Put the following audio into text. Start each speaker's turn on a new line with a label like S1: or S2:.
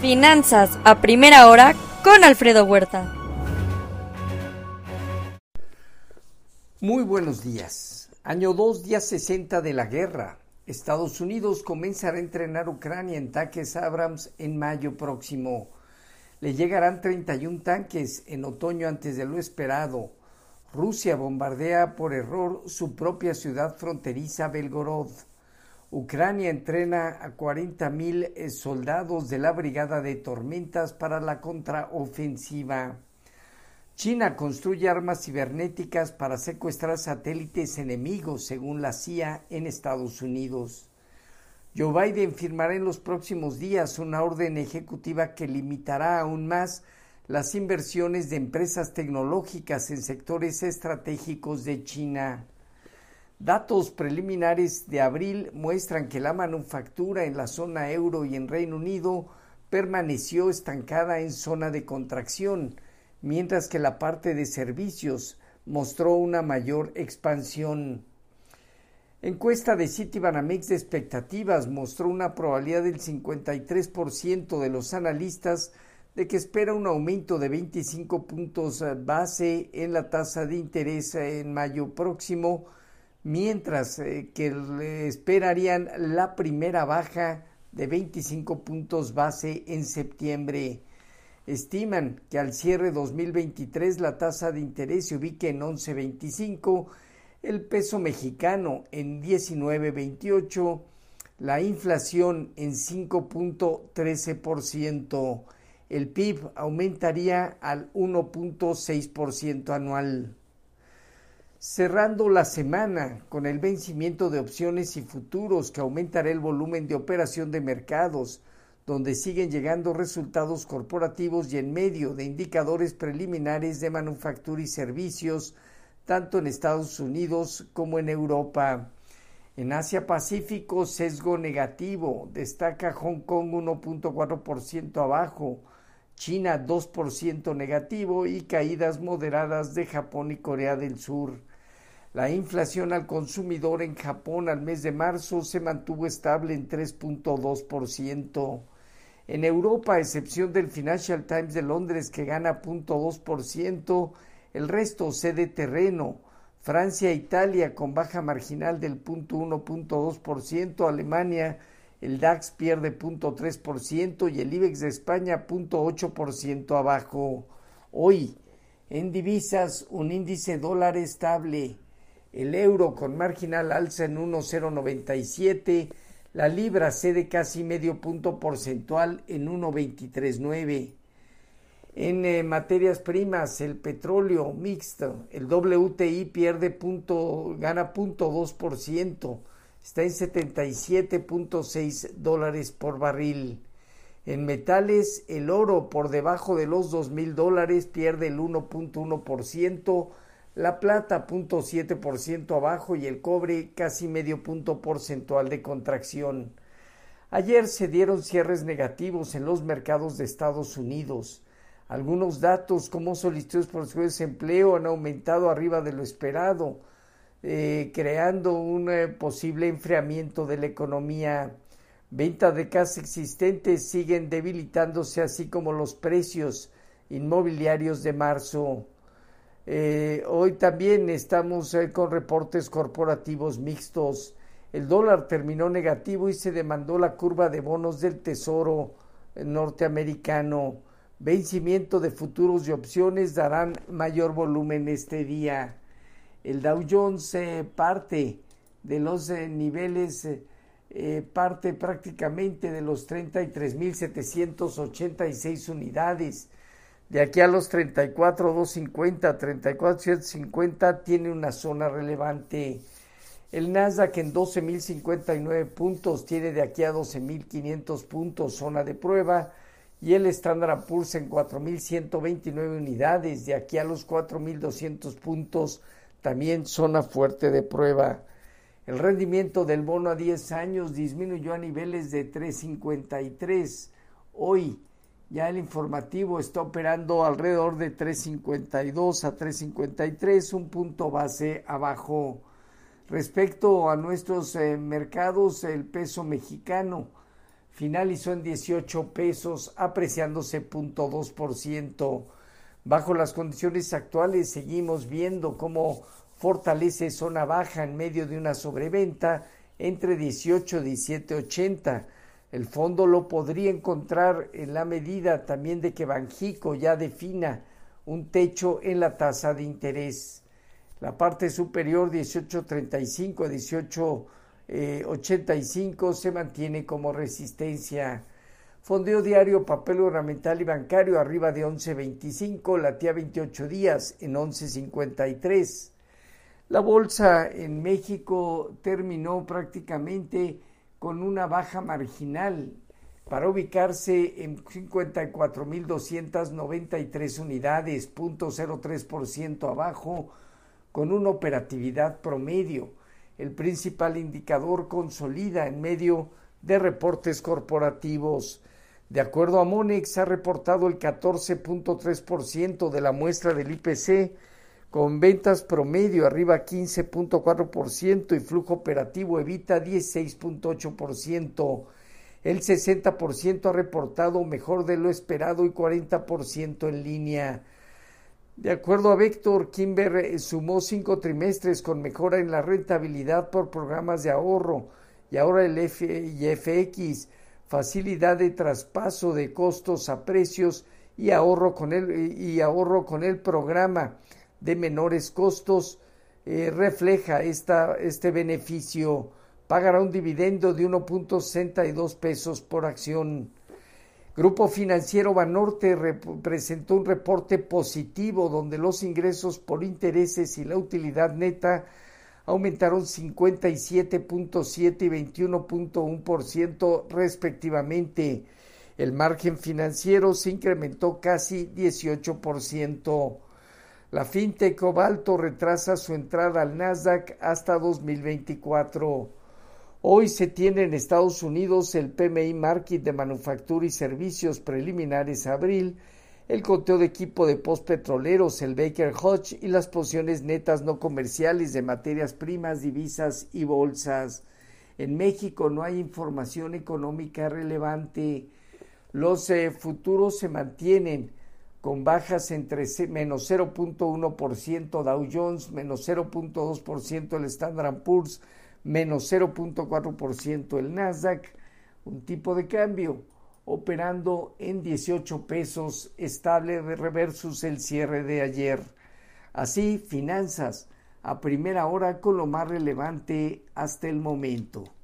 S1: Finanzas a primera hora con Alfredo Huerta.
S2: Muy buenos días. Año 2, día 60 de la guerra. Estados Unidos comenzará a entrenar Ucrania en tanques Abrams en mayo próximo. Le llegarán 31 tanques en otoño antes de lo esperado. Rusia bombardea por error su propia ciudad fronteriza Belgorod. Ucrania entrena a 40 mil eh, soldados de la Brigada de Tormentas para la contraofensiva. China construye armas cibernéticas para secuestrar satélites enemigos, según la CIA en Estados Unidos. Joe Biden firmará en los próximos días una orden ejecutiva que limitará aún más las inversiones de empresas tecnológicas en sectores estratégicos de China. Datos preliminares de abril muestran que la manufactura en la zona euro y en Reino Unido permaneció estancada en zona de contracción, mientras que la parte de servicios mostró una mayor expansión. Encuesta de Citibanamex de expectativas mostró una probabilidad del 53% de los analistas de que espera un aumento de 25 puntos base en la tasa de interés en mayo próximo, mientras eh, que esperarían la primera baja de 25 puntos base en septiembre. Estiman que al cierre 2023 la tasa de interés se ubique en 11.25, el peso mexicano en 19.28, la inflación en 5.13%, el PIB aumentaría al 1.6% anual cerrando la semana con el vencimiento de opciones y futuros que aumentará el volumen de operación de mercados, donde siguen llegando resultados corporativos y en medio de indicadores preliminares de manufactura y servicios, tanto en Estados Unidos como en Europa. En Asia Pacífico, sesgo negativo, destaca Hong Kong 1.4% abajo, China 2% negativo y caídas moderadas de Japón y Corea del Sur. La inflación al consumidor en Japón al mes de marzo se mantuvo estable en 3.2%. En Europa, a excepción del Financial Times de Londres que gana 0.2%, el resto cede terreno. Francia e Italia con baja marginal del 0.1.2%, Alemania el DAX pierde 0.3% y el IBEX de España 0.8% abajo. Hoy, en divisas, un índice dólar estable el euro con marginal alza en 1,097, la libra cede casi medio punto porcentual en 1,239. En eh, materias primas, el petróleo mixto, el WTI pierde punto, gana punto dos por ciento, está en 77.6 dólares por barril. En metales, el oro por debajo de los dos mil dólares pierde el 1.1 por ciento la plata 0.7% abajo y el cobre casi medio punto porcentual de contracción. Ayer se dieron cierres negativos en los mercados de Estados Unidos. Algunos datos como solicitudes por su desempleo han aumentado arriba de lo esperado, eh, creando un eh, posible enfriamiento de la economía. Ventas de casas existentes siguen debilitándose, así como los precios inmobiliarios de marzo. Eh, hoy también estamos eh, con reportes corporativos mixtos. El dólar terminó negativo y se demandó la curva de bonos del Tesoro norteamericano. Vencimiento de futuros y opciones darán mayor volumen este día. El Dow Jones eh, parte de los niveles, parte prácticamente de los 33.786 unidades de aquí a los 34, 250, 34, 150 tiene una zona relevante. El Nasdaq en 12.059 puntos tiene de aquí a 12.500 puntos zona de prueba y el Standard Poor's en 4.129 unidades de aquí a los 4.200 puntos también zona fuerte de prueba. El rendimiento del bono a 10 años disminuyó a niveles de 3.53. Hoy ya el informativo está operando alrededor de 3.52 a 3.53, un punto base abajo. Respecto a nuestros eh, mercados, el peso mexicano finalizó en 18 pesos, apreciándose 0.2%. Bajo las condiciones actuales seguimos viendo cómo fortalece zona baja en medio de una sobreventa entre 18 y 17.80. El fondo lo podría encontrar en la medida también de que Banjico ya defina un techo en la tasa de interés. La parte superior 18.35 a 18.85 se mantiene como resistencia. Fondeo diario, papel ornamental y bancario arriba de 11.25, latía 28 días en 11.53. La bolsa en México terminó prácticamente con una baja marginal para ubicarse en 54.293 unidades, 0.03% abajo, con una operatividad promedio. El principal indicador consolida en medio de reportes corporativos. De acuerdo a Monex, ha reportado el 14.3% de la muestra del IPC, con ventas promedio arriba 15.4% y flujo operativo evita 16.8%. El 60% ha reportado mejor de lo esperado y 40% en línea. De acuerdo a Vector, Kimber eh, sumó cinco trimestres con mejora en la rentabilidad por programas de ahorro y ahora el FX, facilidad de traspaso de costos a precios y ahorro con el, y ahorro con el programa de menores costos eh, refleja esta, este beneficio. Pagará un dividendo de 1.62 pesos por acción. Grupo Financiero Banorte presentó un reporte positivo donde los ingresos por intereses y la utilidad neta aumentaron 57.7 y 21.1% respectivamente. El margen financiero se incrementó casi 18%. La fintech Cobalto retrasa su entrada al Nasdaq hasta 2024. Hoy se tiene en Estados Unidos el PMI Market de Manufactura y Servicios preliminares abril, el conteo de equipo de postpetroleros, el Baker Hodge y las posiciones netas no comerciales de materias primas, divisas y bolsas. En México no hay información económica relevante. Los eh, futuros se mantienen con bajas entre menos 0.1% Dow Jones, menos 0.2% el Standard Poor's, menos 0.4% el Nasdaq, un tipo de cambio operando en 18 pesos estable versus el cierre de ayer. Así, finanzas a primera hora con lo más relevante hasta el momento.